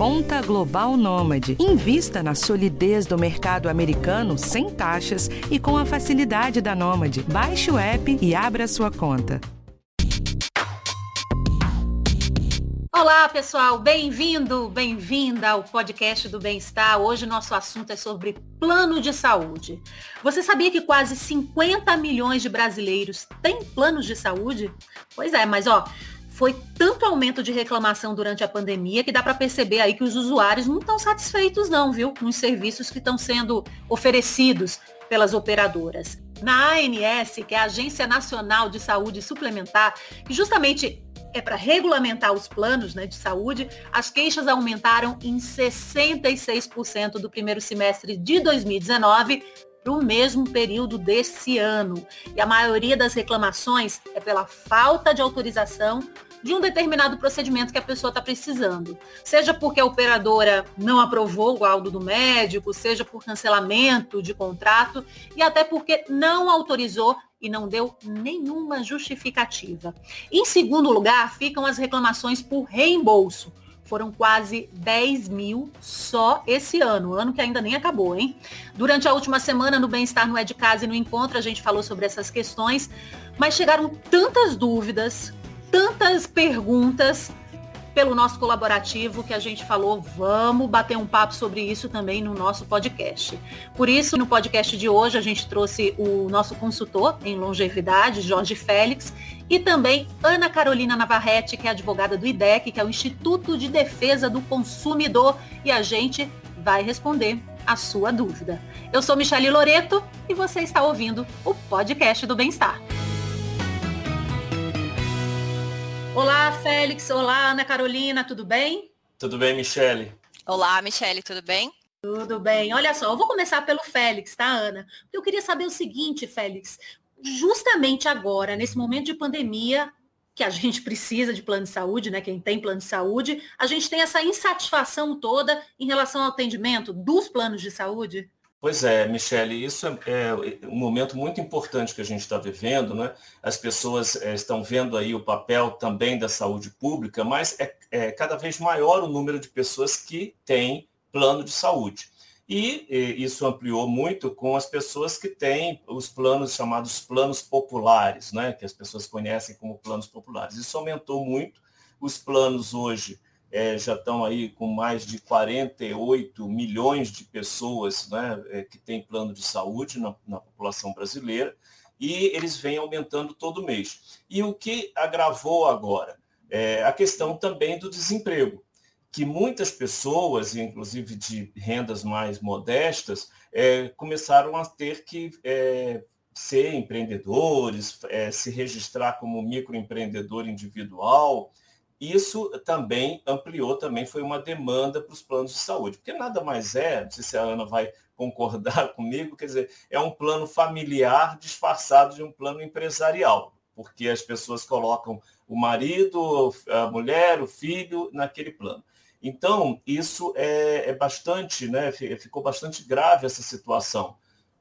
Conta Global Nômade. Invista na solidez do mercado americano sem taxas e com a facilidade da Nômade. Baixe o app e abra sua conta. Olá, pessoal, bem-vindo, bem-vinda ao podcast do Bem-Estar. Hoje nosso assunto é sobre plano de saúde. Você sabia que quase 50 milhões de brasileiros têm planos de saúde? Pois é, mas ó, foi tanto aumento de reclamação durante a pandemia que dá para perceber aí que os usuários não estão satisfeitos não, viu, com os serviços que estão sendo oferecidos pelas operadoras. Na ANS, que é a Agência Nacional de Saúde Suplementar, que justamente é para regulamentar os planos né, de saúde, as queixas aumentaram em 66% do primeiro semestre de 2019 para o mesmo período desse ano. E a maioria das reclamações é pela falta de autorização de um determinado procedimento que a pessoa está precisando. Seja porque a operadora não aprovou o laudo do médico, seja por cancelamento de contrato e até porque não autorizou e não deu nenhuma justificativa. Em segundo lugar, ficam as reclamações por reembolso. Foram quase 10 mil só esse ano, ano que ainda nem acabou, hein? Durante a última semana, no Bem-Estar, no É de Casa e no Encontro, a gente falou sobre essas questões, mas chegaram tantas dúvidas, tantas perguntas pelo nosso colaborativo que a gente falou, vamos bater um papo sobre isso também no nosso podcast. Por isso, no podcast de hoje, a gente trouxe o nosso consultor em longevidade, Jorge Félix, e também Ana Carolina Navarrete, que é advogada do IDEC, que é o Instituto de Defesa do Consumidor, e a gente vai responder a sua dúvida. Eu sou Michele Loreto e você está ouvindo o podcast do Bem-Estar. Olá, Félix. Olá, Ana Carolina, tudo bem? Tudo bem, Michele? Olá, Michele, tudo bem? Tudo bem. Olha só, eu vou começar pelo Félix, tá, Ana? Eu queria saber o seguinte, Félix. Justamente agora, nesse momento de pandemia, que a gente precisa de plano de saúde, né? Quem tem plano de saúde, a gente tem essa insatisfação toda em relação ao atendimento dos planos de saúde? Pois é, Michele, isso é, é, um momento muito importante que a gente está vivendo, né? As pessoas é, estão vendo aí o papel também da saúde pública, mas é, é, cada vez maior o número de pessoas que têm plano de saúde. E, e isso ampliou muito com as pessoas que têm os planos chamados planos populares, né? Que as pessoas conhecem como planos populares. Isso aumentou muito. Os planos hoje é, já estão aí com mais de 48 milhões de pessoas né, é, que têm plano de saúde na, na, população brasileira, e eles vêm aumentando todo mês. E o que agravou agora? É a questão também do desemprego, que muitas pessoas, inclusive de rendas mais modestas, é, começaram a ter que é, ser empreendedores, é, se registrar como microempreendedor individual, isso também ampliou, também foi uma demanda para os planos de saúde, porque nada mais é, não sei se a Ana vai concordar comigo, quer dizer, é um plano familiar disfarçado de um plano empresarial, porque as pessoas colocam o marido, a mulher, o filho naquele plano. Então, isso é, é bastante, né, ficou bastante grave essa situação,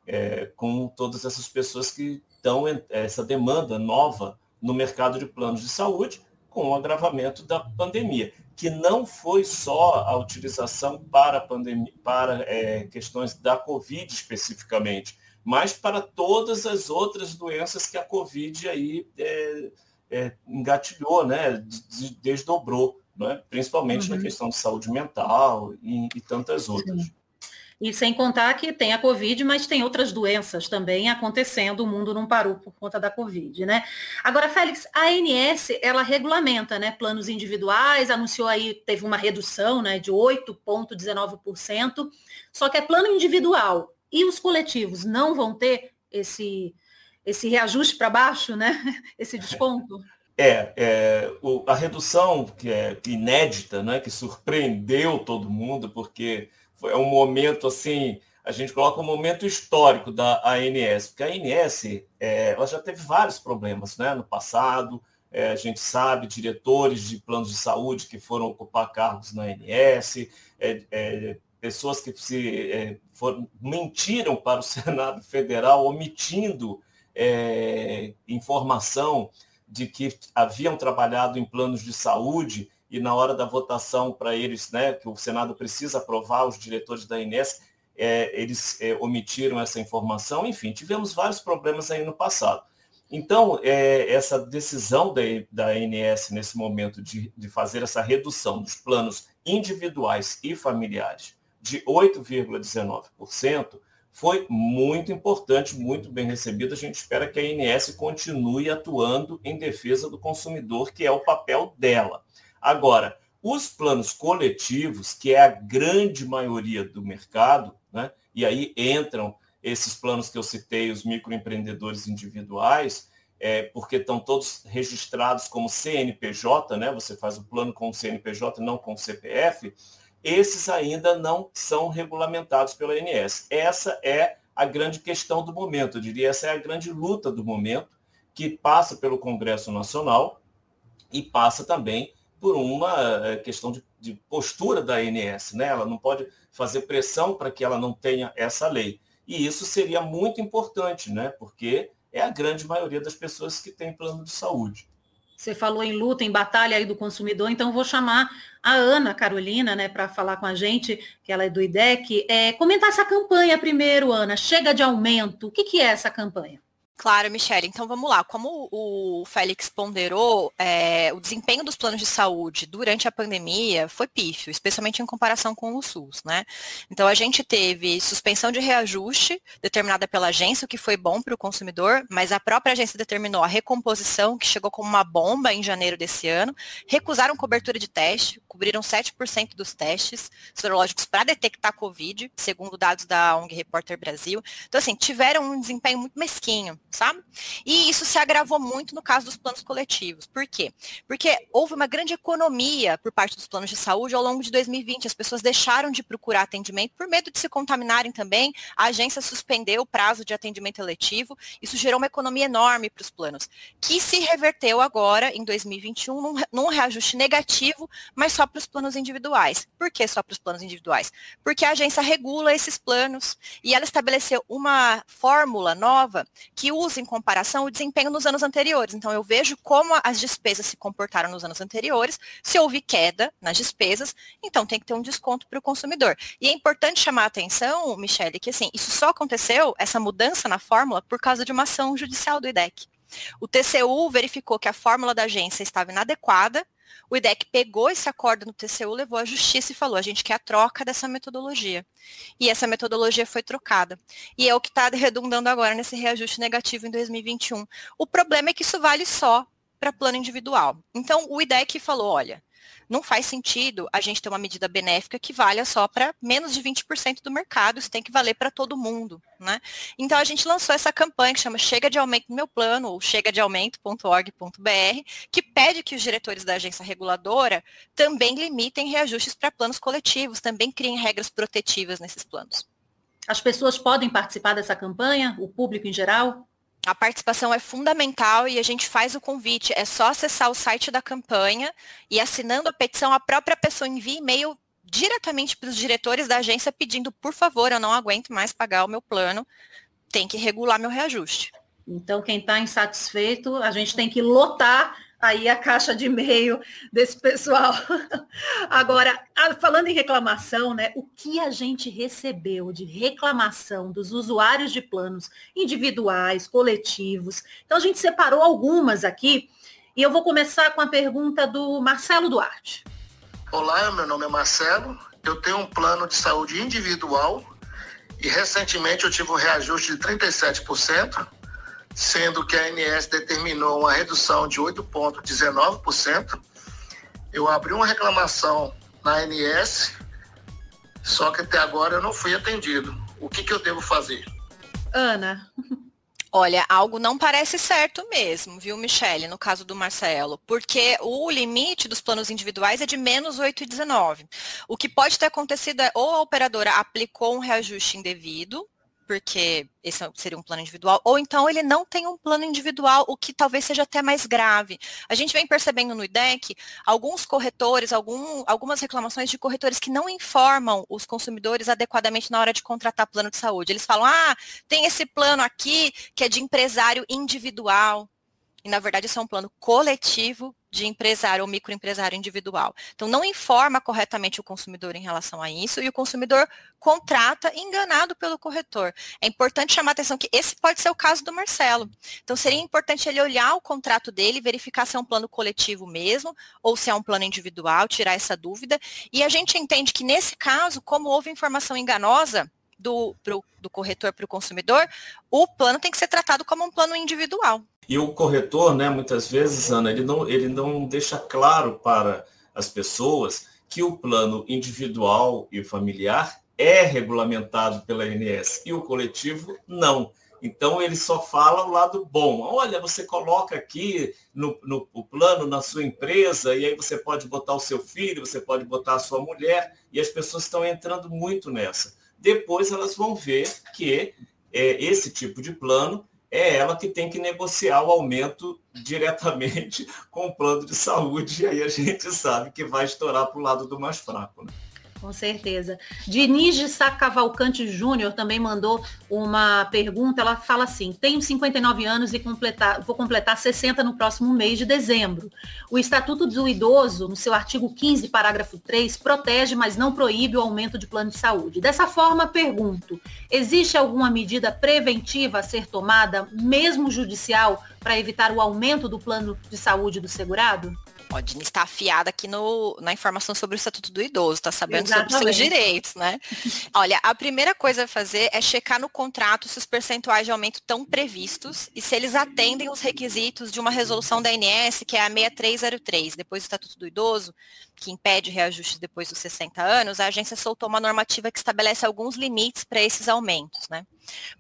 é, com todas essas pessoas que estão essa demanda nova no mercado de planos de saúde, com o agravamento da pandemia, que não foi só a utilização para, pandemia, para é, questões da Covid especificamente, mas para todas as outras doenças que a Covid aí é, é, engatilhou, né, desdobrou, né, principalmente uhum. na questão de saúde mental e, e tantas outras. Sim. E sem contar que tem a Covid, mas tem outras doenças também acontecendo, o mundo não parou por conta da Covid, né? Agora, Félix, a ANS, ela regulamenta, né, planos individuais, anunciou aí, teve uma redução, né, de 8,19%, só que é plano individual. E os coletivos não vão ter esse, esse reajuste para baixo, né? Esse desconto? É, é o, a redução que é inédita, né, que surpreendeu todo mundo, porque é um momento assim, a gente coloca um momento histórico da ANS, porque a ANS é, ela já teve vários problemas né, no passado, é, a gente sabe, diretores de planos de saúde que foram ocupar cargos na ANS, é, é, pessoas que se é, foram, mentiram para o Senado Federal, omitindo é, informação de que haviam trabalhado em planos de saúde e na hora da votação para eles, né, que o Senado precisa aprovar os diretores da INS, é, eles é, omitiram essa informação, enfim, tivemos vários problemas aí no passado. Então, é, essa decisão da, da nesse momento de, de fazer essa redução dos planos individuais e familiares de 8,19% foi muito importante, muito bem recebido. A gente espera que a ANS continue atuando em defesa do consumidor, que é o papel dela. Agora, os planos coletivos, que é a grande maioria do mercado, né, e aí entram esses planos que eu citei, os microempreendedores individuais, é, porque estão todos registrados como CNPJ, né? Você faz o plano com o CNPJ, não com o CPF. Esses ainda não são regulamentados pela ANS. Essa é a grande questão do momento, eu diria, essa é a grande luta do momento, que passa pelo Congresso Nacional e passa também por uma é, questão de, de postura da ANS, né? Ela não pode fazer pressão para que ela não tenha essa lei. E isso seria muito importante, né? Porque é a grande maioria das pessoas que tem plano de saúde. Você falou em luta, em batalha aí do consumidor, então vou chamar a Ana Carolina, né, para falar com a gente, que ela é do IDEC. É, comentar essa campanha primeiro, Ana. Chega de aumento. O que, que é essa campanha? Claro, Michelle. Então vamos lá. Como o Félix ponderou, é, o desempenho dos planos de saúde durante a pandemia foi pífio, especialmente em comparação com o SUS, né? Então a gente teve suspensão de reajuste determinada pela agência, o que foi bom para o consumidor, mas a própria agência determinou a recomposição, que chegou como uma bomba em janeiro desse ano, recusaram cobertura de teste, cobriram 7% dos testes sorológicos para detectar Covid, segundo dados da ONG Repórter Brasil. Então, assim, tiveram um desempenho muito mesquinho sabe? E isso se agravou muito no caso dos planos coletivos. Por quê? Porque houve uma grande economia por parte dos planos de saúde ao longo de 2020. As pessoas deixaram de procurar atendimento por medo de se contaminarem também. A agência suspendeu o prazo de atendimento eletivo. Isso gerou uma economia enorme para os planos, que se reverteu agora, em 2021, num, num reajuste negativo, mas só para os planos individuais. Por que só para os planos individuais? Porque a agência regula esses planos e ela estabeleceu uma fórmula nova que usa em comparação o desempenho nos anos anteriores. Então, eu vejo como as despesas se comportaram nos anos anteriores. Se houve queda nas despesas, então tem que ter um desconto para o consumidor. E é importante chamar a atenção, Michele, que assim, isso só aconteceu, essa mudança na fórmula, por causa de uma ação judicial do IDEC. O TCU verificou que a fórmula da agência estava inadequada, o IDEC pegou esse acordo no TCU, levou à justiça e falou: a gente quer a troca dessa metodologia. E essa metodologia foi trocada. E é o que está redundando agora nesse reajuste negativo em 2021. O problema é que isso vale só para plano individual. Então, o IDEC falou: olha, não faz sentido a gente ter uma medida benéfica que valha só para menos de 20% do mercado, isso tem que valer para todo mundo, né? Então a gente lançou essa campanha que chama Chega de Aumento no Meu Plano, ou chegadeaumento.org.br, que pede que os diretores da agência reguladora também limitem reajustes para planos coletivos, também criem regras protetivas nesses planos. As pessoas podem participar dessa campanha, o público em geral? A participação é fundamental e a gente faz o convite. É só acessar o site da campanha e assinando a petição, a própria pessoa envia e-mail diretamente para os diretores da agência pedindo, por favor, eu não aguento mais pagar o meu plano, tem que regular meu reajuste. Então, quem está insatisfeito, a gente tem que lotar aí a caixa de e-mail desse pessoal. Agora, falando em reclamação, né, o que a gente recebeu de reclamação dos usuários de planos individuais, coletivos. Então, a gente separou algumas aqui e eu vou começar com a pergunta do Marcelo Duarte. Olá, meu nome é Marcelo, eu tenho um plano de saúde individual e recentemente eu tive um reajuste de 37% sendo que a ANS determinou uma redução de 8,19%. Eu abri uma reclamação na ANS, só que até agora eu não fui atendido. O que, que eu devo fazer? Ana. Olha, algo não parece certo mesmo, viu, Michele, no caso do Marcelo, porque o limite dos planos individuais é de menos 8,19. O que pode ter acontecido é ou a operadora aplicou um reajuste indevido, porque esse seria um plano individual, ou então ele não tem um plano individual, o que talvez seja até mais grave. A gente vem percebendo no IDEC alguns corretores, algum, algumas reclamações de corretores que não informam os consumidores adequadamente na hora de contratar plano de saúde. Eles falam, ah, tem esse plano aqui que é de empresário individual. E na verdade isso é um plano coletivo de empresário ou microempresário individual. Então, não informa corretamente o consumidor em relação a isso e o consumidor contrata enganado pelo corretor. É importante chamar a atenção que esse pode ser o caso do Marcelo. Então, seria importante ele olhar o contrato dele, verificar se é um plano coletivo mesmo ou se é um plano individual, tirar essa dúvida. E a gente entende que, nesse caso, como houve informação enganosa, do, pro, do corretor para o consumidor, o plano tem que ser tratado como um plano individual. E o corretor, né, muitas vezes, Ana, ele não, ele não deixa claro para as pessoas que o plano individual e familiar é regulamentado pela ANS e o coletivo não. Então ele só fala o lado bom. Olha, você coloca aqui no, no, no, plano na sua empresa e aí você pode botar o seu filho, você pode botar a sua mulher e as pessoas estão entrando muito nessa. Depois elas vão ver que é, esse tipo de plano é ela que tem que negociar o aumento diretamente com o plano de saúde, e aí a gente sabe que vai estourar para o lado do mais fraco. Né? Com certeza. Diniz de Sá Cavalcante Júnior também mandou uma pergunta. Ela fala assim: tenho 59 anos e completar, vou completar 60 no próximo mês de dezembro. O Estatuto do Idoso, no seu artigo 15, parágrafo 3, protege, mas não proíbe o aumento de plano de saúde. Dessa forma, pergunto: existe alguma medida preventiva a ser tomada, mesmo judicial, para evitar o aumento do plano de saúde do segurado? Ó, Dini está afiada aqui no, na informação sobre o Estatuto do Idoso, está sabendo Exatamente. sobre os seus direitos, né? Olha, a primeira coisa a fazer é checar no contrato se os percentuais de aumento estão previstos e se eles atendem os requisitos de uma resolução da ANS, que é a 6303, depois do Estatuto do Idoso, que impede reajustes depois dos 60 anos, a agência soltou uma normativa que estabelece alguns limites para esses aumentos, né?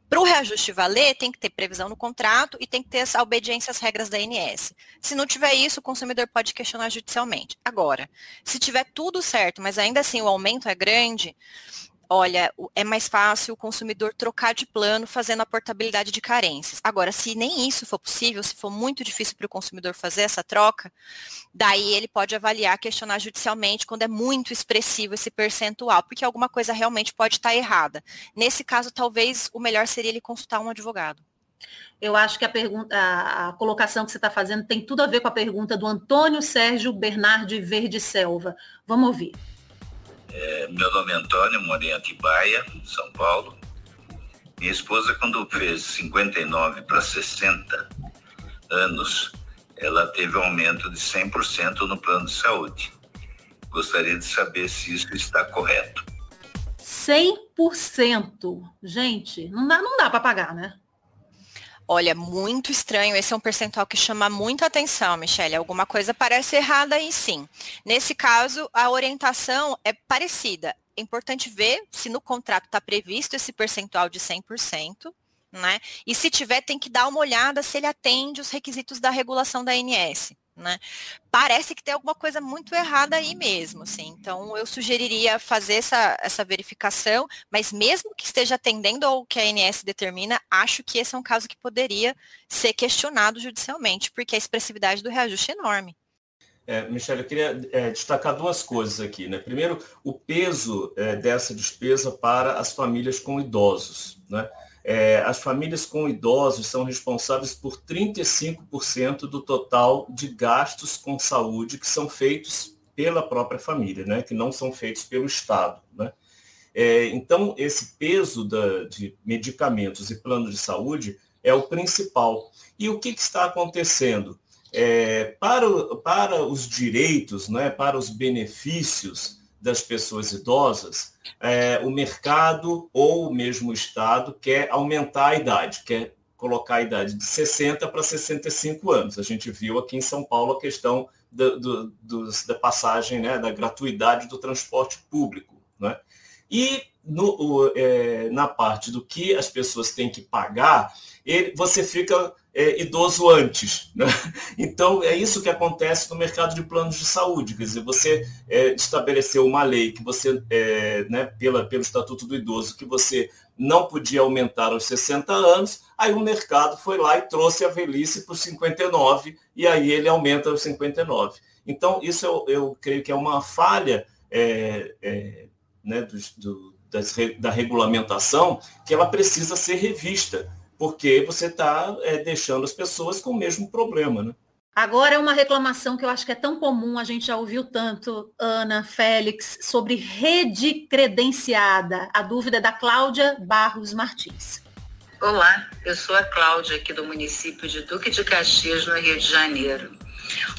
Para o reajuste valer, tem que ter previsão no contrato e tem que ter obediência às regras da ANS. Se não tiver isso, o consumidor pode questionar judicialmente. Agora, se tiver tudo certo, mas ainda assim o aumento é grande, olha, é mais fácil o consumidor trocar de plano fazendo a portabilidade de carências. Agora, se nem isso for possível, se for muito difícil para o consumidor fazer essa troca, daí ele pode avaliar, questionar judicialmente quando é muito expressivo esse percentual, porque alguma coisa realmente pode estar errada. Nesse caso, talvez o melhor seria ele consultar um advogado. Eu acho que a pergunta, a, colocação que você está fazendo tem tudo a ver com a pergunta do Antônio Sérgio Bernardi Verde Selva. Vamos ouvir. É, meu nome é Antônio, moro em Atibaia, São Paulo. Minha esposa, quando fez 59 para 60 anos, ela teve um aumento de 100% no plano de saúde. Gostaria de saber se isso está correto. 100%. Gente, não dá, não dá para pagar, né? Olha, muito estranho. Esse é um percentual que chama muita atenção, Michelle. Alguma coisa parece errada aí sim. Nesse caso, a orientação é parecida. É importante ver se no contrato está previsto esse percentual de 100%. Né? E se tiver, tem que dar uma olhada se ele atende os requisitos da regulação da ANS né? Parece que tem alguma coisa muito errada aí mesmo, assim. Então, eu sugeriria fazer essa, essa verificação, mas mesmo que esteja atendendo ao que a ANS determina, acho que esse é um caso que poderia ser questionado judicialmente, porque a expressividade do reajuste é enorme. É, eu queria é, destacar duas coisas aqui. Né? Primeiro, o peso é, dessa despesa para as famílias com idosos. Né? É, as famílias com idosos são responsáveis por 35% do total de gastos com saúde que são feitos pela própria família, né? que não são feitos pelo Estado. Né? É, então, esse peso da, de medicamentos e plano de saúde é o principal. E o que, que está acontecendo? É, para, para os direitos, né, para os benefícios das pessoas idosas, é, o mercado ou mesmo o Estado quer aumentar a idade, quer colocar a idade de 60 para 65 anos. A gente viu aqui em São Paulo a questão do, do, da passagem, né, da gratuidade do transporte público. Né? E no, o, é, na parte do que as pessoas têm que pagar, ele, você fica é, idoso antes. Né? Então, é isso que acontece no mercado de planos de saúde. Quer dizer, você é, estabeleceu uma lei que você, é, né, pela, pelo Estatuto do Idoso, que você não podia aumentar aos 60 anos, aí o mercado foi lá e trouxe a velhice para os 59, e aí ele aumenta aos 59. Então, isso eu, eu creio que é uma falha é, é, né, do, do, das, da regulamentação que ela precisa ser revista porque você está é, deixando as pessoas com o mesmo problema, né? Agora é uma reclamação que eu acho que é tão comum, a gente já ouviu tanto, Ana, Félix, sobre rede credenciada. A dúvida é da Cláudia Barros Martins. Olá, eu sou a Cláudia aqui do município de Duque de Caxias, no Rio de Janeiro.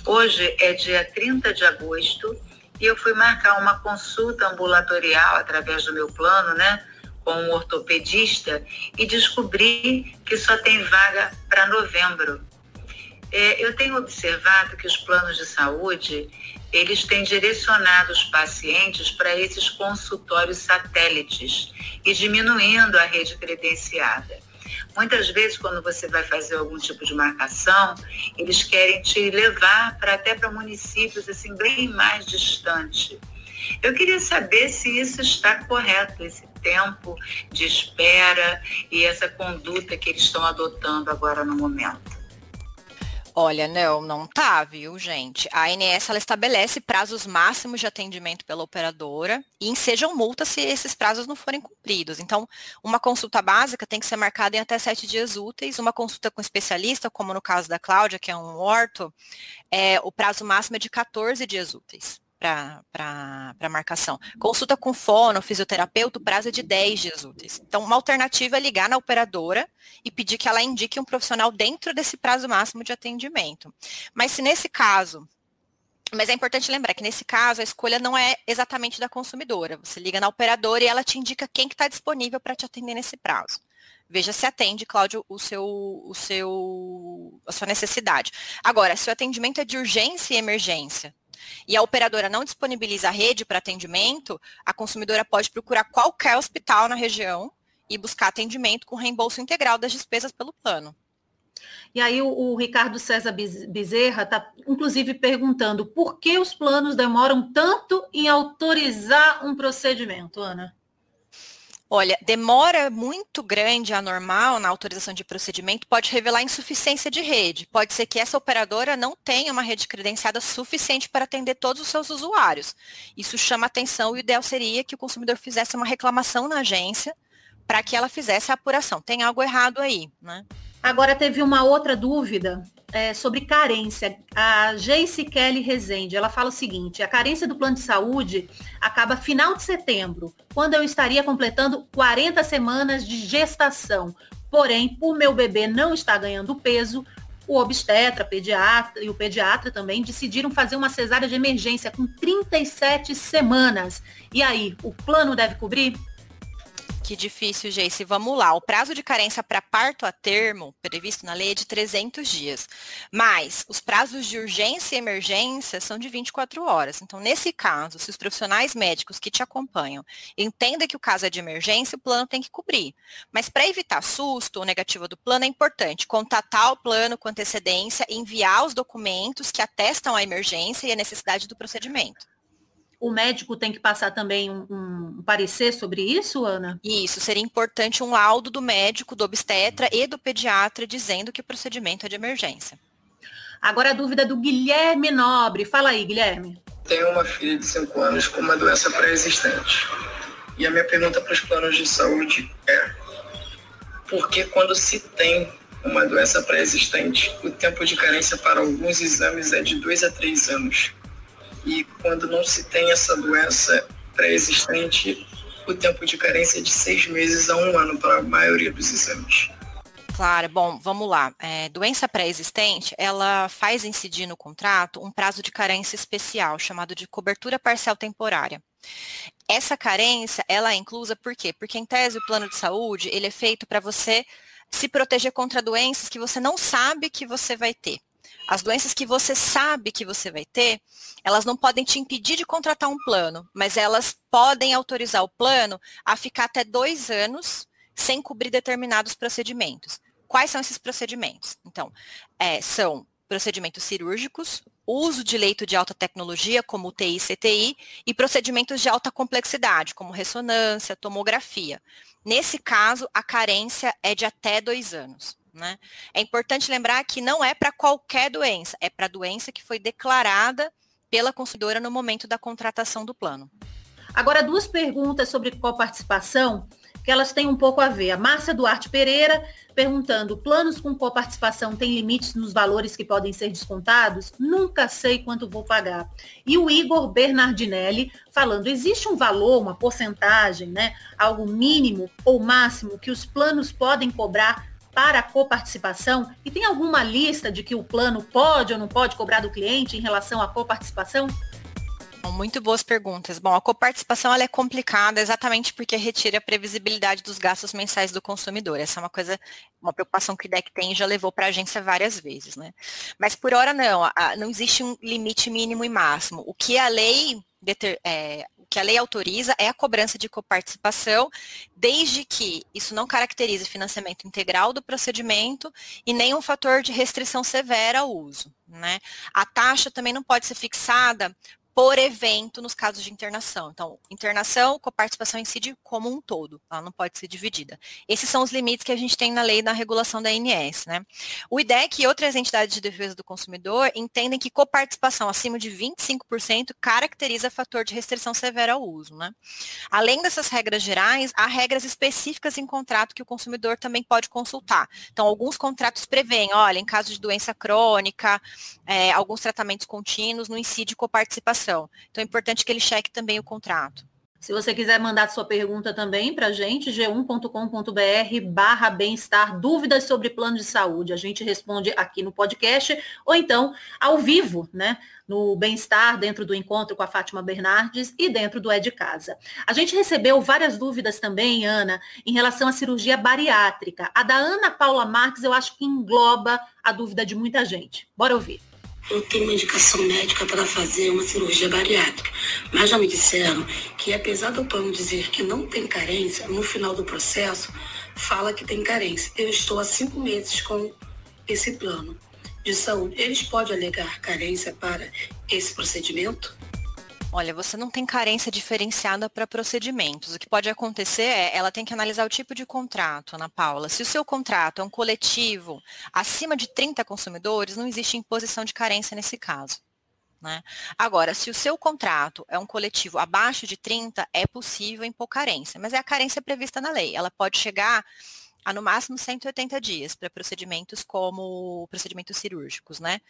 Hoje é dia 30 de agosto e eu fui marcar uma consulta ambulatorial através do meu plano, né, com um ortopedista e descobri que só tem vaga para novembro. É, eu tenho observado que os planos de saúde, eles têm direcionado os pacientes para esses consultórios satélites e diminuindo a rede credenciada. Muitas vezes, quando você vai fazer algum tipo de marcação, eles querem te levar para até para municípios assim bem mais distantes. Eu queria saber se isso está correto, esse tempo de espera e essa conduta que eles estão adotando agora no momento. Olha, não, não tá, viu, gente? A ANS ela estabelece prazos máximos de atendimento pela operadora e ensejam multas se esses prazos não forem cumpridos. Então, uma consulta básica tem que ser marcada em até sete dias úteis. Uma consulta com especialista, como no caso da Cláudia, que é um orto, é, o prazo máximo é de 14 dias úteis para marcação. Consulta com fono, fisioterapeuta, o prazo é de 10 dias úteis. Então, uma alternativa é ligar na operadora e pedir que ela indique um profissional dentro desse prazo máximo de atendimento. Mas se nesse caso mas é importante lembrar que nesse caso a escolha não é exatamente da consumidora. Você liga na operadora e ela te indica quem que está disponível para te atender nesse prazo. Veja se atende, Cláudio, o seu, o seu, a sua necessidade. Agora, se o atendimento é de urgência e emergência, e a operadora não disponibiliza a rede para atendimento, a consumidora pode procurar qualquer hospital na região e buscar atendimento com reembolso integral das despesas pelo plano. E aí o, o Ricardo César Bezerra está, inclusive, perguntando por que os planos demoram tanto em autorizar um procedimento, Ana? Olha, demora muito grande anormal na autorização de procedimento pode revelar insuficiência de rede. Pode ser que essa operadora não tenha uma rede credenciada suficiente para atender todos os seus usuários. Isso chama atenção e o ideal seria que o consumidor fizesse uma reclamação na agência para que ela fizesse a apuração. Tem algo errado aí, né? Agora teve uma outra dúvida é, sobre carência. A Jace Kelly Rezende, ela fala o seguinte, a carência do plano de saúde acaba final de setembro, quando eu estaria completando 40 semanas de gestação. Porém, por meu bebê não estar ganhando peso, o obstetra, pediatra e o pediatra também decidiram fazer uma cesárea de emergência com 37 semanas. E aí, o plano deve cobrir? Que difícil, Jace. Vamos lá. O prazo de carência para parto a termo, previsto na lei, é de 300 dias. Mas os prazos de urgência e emergência são de 24 horas. Então, nesse caso, se os profissionais médicos que te acompanham entendem que o caso é de emergência, o plano tem que cobrir. Mas para evitar susto ou negativa do plano, é importante contatar o plano com antecedência e enviar os documentos que atestam a emergência e a necessidade do procedimento o médico tem que passar também um, um, parecer sobre isso, Ana? Isso, seria importante um laudo do médico, do obstetra e do pediatra dizendo que o procedimento é de emergência. Agora a dúvida do Guilherme Nobre. Fala aí, Guilherme. Tenho uma filha de 5 anos com uma doença pré-existente. E a minha pergunta para os planos de saúde é: por que quando se tem uma doença pré-existente, o tempo de carência para alguns exames é de 2 a 3 anos? E quando não se tem essa doença pré-existente, o tempo de carência é de seis meses a um ano para a maioria dos exames. Claro, bom, vamos lá. É, doença pré-existente, ela faz incidir no contrato um prazo de carência especial, chamado de cobertura parcial temporária. Essa carência, ela é inclusa por quê? Porque, em tese, o plano de saúde, ele é feito para você se proteger contra doenças que você não sabe que você vai ter. As doenças que você sabe que você vai ter, elas não podem te impedir de contratar um plano, mas elas podem autorizar o plano a ficar até dois anos sem cobrir determinados procedimentos. Quais são esses procedimentos? Então, é, são procedimentos cirúrgicos, uso de leito de alta tecnologia, como UTI e CTI, e procedimentos de alta complexidade, como ressonância, tomografia. Nesse caso, a carência é de até dois anos. Né? É importante lembrar que não é para qualquer doença, é para a doença que foi declarada pela consumidora no momento da contratação do plano. Agora, duas perguntas sobre coparticipação. que elas têm um pouco a ver. A Márcia Duarte Pereira perguntando, planos com coparticipação têm limites nos valores que podem ser descontados? Nunca sei quanto vou pagar. E o Igor Bernardinelli falando, existe um valor, uma porcentagem, né, algo mínimo ou máximo que os planos podem cobrar para a coparticipação? E tem alguma lista de que o plano pode ou não pode cobrar do cliente em relação à coparticipação? Muito boas perguntas. Bom, a coparticipação ela é complicada exatamente porque retira a previsibilidade dos gastos mensais do consumidor. Essa é uma coisa, uma preocupação que o IDEC tem e já levou para a agência várias vezes, né? Mas por hora não, não existe um limite mínimo e máximo. O que a lei é, que a lei autoriza é a cobrança de coparticipação, desde que isso não caracterize financiamento integral do procedimento e nem um fator de restrição severa ao uso. Né? A taxa também não pode ser fixada por evento nos casos de internação. Então, internação, coparticipação incide como um todo, ela não pode ser dividida. Esses são os limites que a gente tem na lei da regulação da ANS. Né? O IDEC e outras entidades de defesa do consumidor entendem que coparticipação acima de 25% caracteriza fator de restrição severa ao uso. Né? Além dessas regras gerais, há regras específicas em contrato que o consumidor também pode consultar. Então, alguns contratos prevêem, olha, em caso de doença crônica, é, alguns tratamentos contínuos, não incide coparticipação então é importante que ele cheque também o contrato. Se você quiser mandar sua pergunta também para a gente, g1.com.br barra bem-estar, dúvidas sobre plano de saúde. A gente responde aqui no podcast ou então ao vivo, né? No bem-estar, dentro do encontro com a Fátima Bernardes e dentro do É de Casa. A gente recebeu várias dúvidas também, Ana, em relação à cirurgia bariátrica. A da Ana Paula Marques, eu acho que engloba a dúvida de muita gente. Bora ouvir eu tenho uma indicação médica para fazer uma cirurgia bariátrica. Mas já me disseram que, apesar do plano dizer que não tem carência, no final do processo fala que tem carência. Eu estou há cinco meses com esse plano de saúde. Eles podem alegar carência para esse procedimento? Olha, você não tem carência diferenciada para procedimentos. O que pode acontecer é, ela tem que analisar o tipo de contrato, Ana Paula. Se o seu contrato é um coletivo acima de 30 consumidores, não existe imposição de carência nesse caso. Né? Agora, se o seu contrato é um coletivo abaixo de 30, é possível impor carência, mas é a carência prevista na lei. Ela pode chegar a no máximo 180 dias para procedimentos como procedimentos cirúrgicos, né?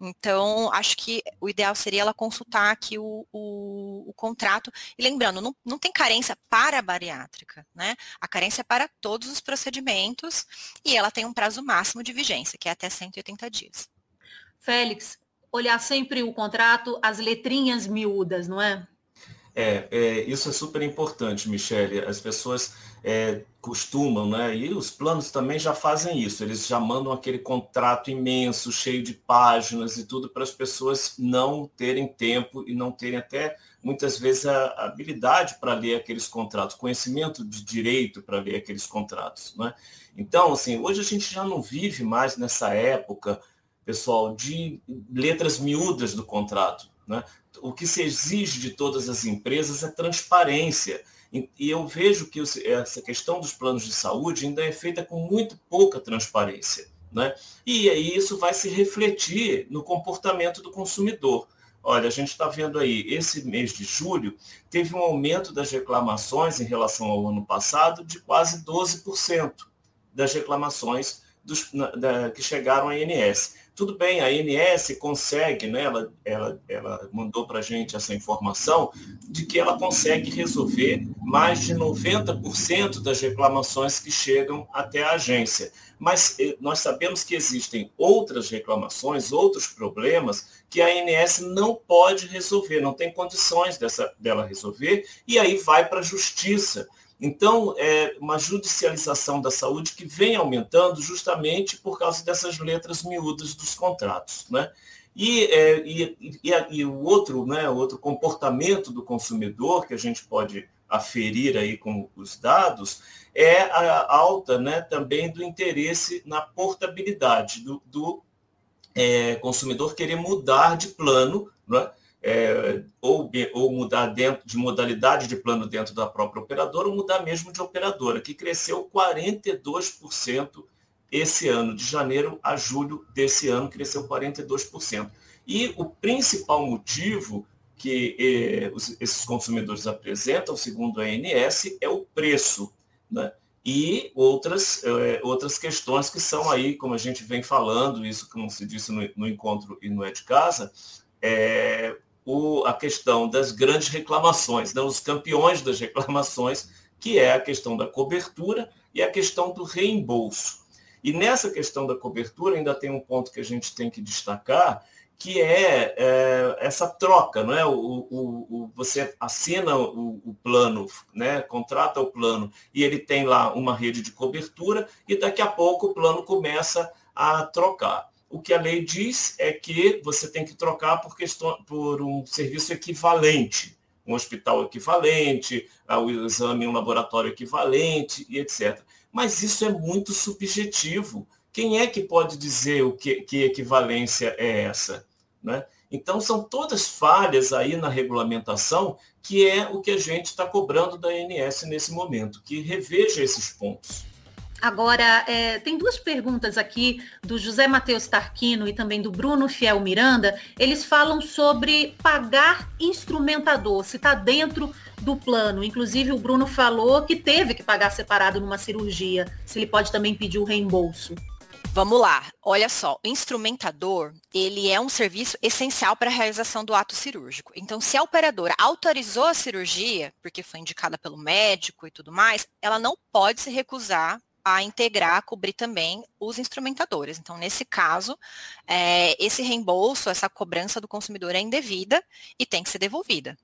Então, acho que o ideal seria ela consultar aqui o, o, o contrato. E lembrando, não, não tem carência para a bariátrica, né? A carência é para todos os procedimentos e ela tem um prazo máximo de vigência, que é até 180 dias. Félix, olhar sempre o contrato, as letrinhas miúdas, não é? É, é, isso é super importante, Michele. As pessoas é, costumam, né? E os planos também já fazem isso. Eles já mandam aquele contrato imenso, cheio de páginas e tudo, para as pessoas não terem tempo e não terem até muitas vezes a habilidade para ler aqueles contratos, conhecimento de direito para ler aqueles contratos, né? Então, assim, hoje a gente já não vive mais nessa época, pessoal, de letras miúdas do contrato. Né? O que se exige de todas as empresas é transparência. E eu vejo que essa questão dos planos de saúde ainda é feita com muito pouca transparência. Né? E aí isso vai se refletir no comportamento do consumidor. Olha, a gente está vendo aí, esse mês de julho, teve um aumento das reclamações em relação ao ano passado de quase 12% das reclamações dos, da, que chegaram à INS. Tudo bem, a ANS consegue, né, ela, ela, ela mandou para a gente essa informação, de que ela consegue resolver mais de 90% das reclamações que chegam até a agência. Mas eh, nós sabemos que existem outras reclamações, outros problemas que a ANS não pode resolver, não tem condições dessa, dela resolver, e aí vai para a justiça. Então, é uma judicialização da saúde que vem aumentando justamente por causa dessas letras miúdas dos contratos. Né? E, é, e, e, e, o outro, né, outro comportamento do consumidor que a gente pode aferir aí com os dados é a alta né, também do interesse na portabilidade do, do é, consumidor querer mudar de plano, né, é, ou, ou mudar dentro de modalidade de plano dentro da própria operadora, ou mudar mesmo de operadora, que cresceu 42% esse ano, de janeiro a julho desse ano, cresceu 42%. E o principal motivo que eh, os, esses consumidores apresentam, segundo a ANS, é o preço. né? e outras, é, outras questões que são aí, como a gente vem falando, isso não se disse no, no encontro e no É de Casa, é o, a questão das grandes reclamações, né? os campeões das reclamações, que é a questão da cobertura e a questão do reembolso. E nessa questão da cobertura ainda tem um ponto que a gente tem que destacar, que é, é, essa troca, não é? O, o, o você assina o, o, plano, né? contrata o plano e ele tem lá uma rede de cobertura e daqui a pouco o plano começa a trocar. O que a lei diz é que você tem que trocar por, questão, por um serviço equivalente, um hospital equivalente, o exame, um laboratório equivalente e etc. Mas isso é muito subjetivo. Quem é que pode dizer o que, que equivalência é essa? Né? Então, são todas falhas aí na regulamentação, que é o que a gente está cobrando da ANS nesse momento, que reveja esses pontos. Agora, é, tem duas perguntas aqui do José Matheus Tarquino e também do Bruno Fiel Miranda. Eles falam sobre pagar instrumentador, se está dentro do plano. Inclusive, o Bruno falou que teve que pagar separado numa cirurgia, se ele pode também pedir o reembolso. Vamos lá, olha só, o instrumentador, ele é um serviço essencial para a realização do ato cirúrgico. Então, se a operadora autorizou a cirurgia, porque foi indicada pelo médico e tudo mais, ela não pode se recusar a integrar, a cobrir também os instrumentadores. Então, nesse caso, é, esse reembolso, essa cobrança do consumidor é indevida e tem que ser devolvida.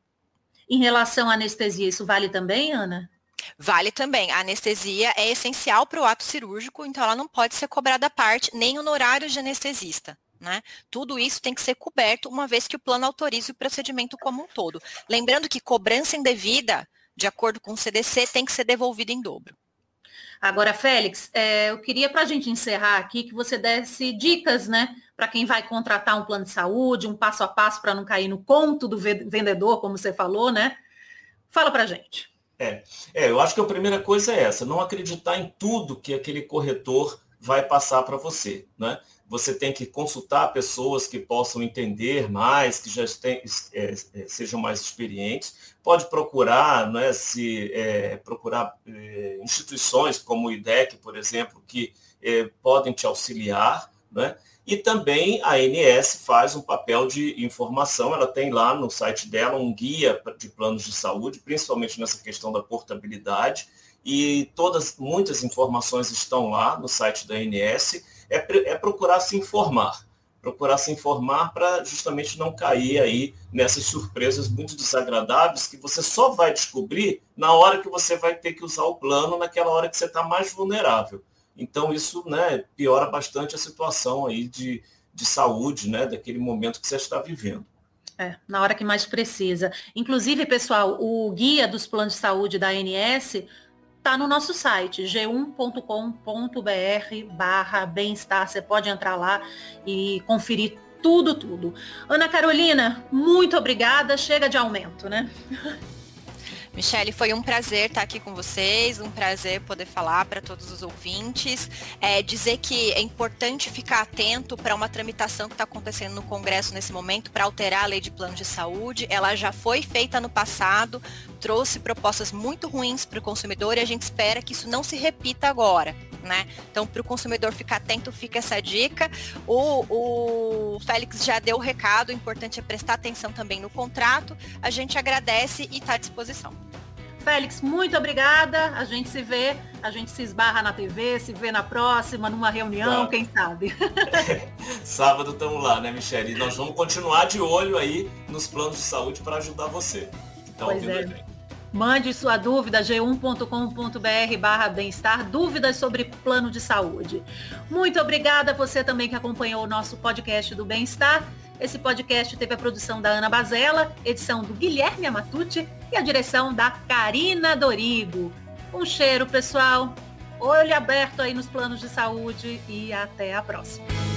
Em relação à anestesia, isso vale também, Ana? Vale também. A anestesia é essencial para o ato cirúrgico, então ela não pode ser cobrada à parte, nem honorários de anestesista. Né? Tudo isso tem que ser coberto uma vez que o plano autorize o procedimento como um todo. Lembrando que cobrança indevida, de acordo com o CDC, tem que ser devolvida em dobro. Agora, Félix, é, eu queria para a gente encerrar aqui que você desse dicas, né, para quem vai contratar um plano de saúde, um passo a passo para não cair no conto do vendedor, como você falou, né? Fala para a gente. É, é, eu acho que a primeira coisa é essa, não acreditar em tudo que aquele corretor vai passar para você, né? Você tem que consultar pessoas que possam entender mais, que já é, é, sejam mais experientes. Pode procurar, né, se é, procurar é, instituições como o IDEC, por exemplo, que é, podem te auxiliar, né? E também a ANS faz um papel de informação, ela tem lá no site dela um guia de planos de saúde, principalmente nessa questão da portabilidade, e todas, muitas informações estão lá no site da ANS, é, é procurar se informar, procurar se informar para justamente não cair aí nessas surpresas muito desagradáveis que você só vai descobrir na hora que você vai ter que usar o plano, naquela hora que você está mais vulnerável. Então, isso né, piora bastante a situação aí de, de saúde, né, daquele momento que você está vivendo. É, na hora que mais precisa. Inclusive, pessoal, o guia dos planos de saúde da ANS está no nosso site, g1.com.br barra bem-estar. Você pode entrar lá e conferir tudo, tudo. Ana Carolina, muito obrigada. Chega de aumento, né? Michele, foi um prazer estar aqui com vocês, um prazer poder falar para todos os ouvintes. É, dizer que é importante ficar atento para uma tramitação que está acontecendo no Congresso nesse momento para alterar a lei de plano de saúde. Ela já foi feita no passado, trouxe propostas muito ruins para o consumidor e a gente espera que isso não se repita agora. Né? Então, para o consumidor ficar atento, fica essa dica. O, o Félix já deu o recado, o importante é prestar atenção também no contrato. A gente agradece e está à disposição. Félix, muito obrigada. A gente se vê, a gente se esbarra na TV, se vê na próxima, numa reunião, quem sabe. Sábado estamos lá, né, Michelle? E nós vamos continuar de olho aí nos planos de saúde para ajudar você. Então, pois é. Mande sua dúvida, g1.com.br barra bem-estar, dúvidas sobre plano de saúde. Muito obrigada a você também que acompanhou o nosso podcast do bem-estar. Esse podcast teve a produção da Ana Bazella, edição do Guilherme Amatucci e a direção da Karina Dorigo. Um cheiro, pessoal. Olho aberto aí nos planos de saúde e até a próxima.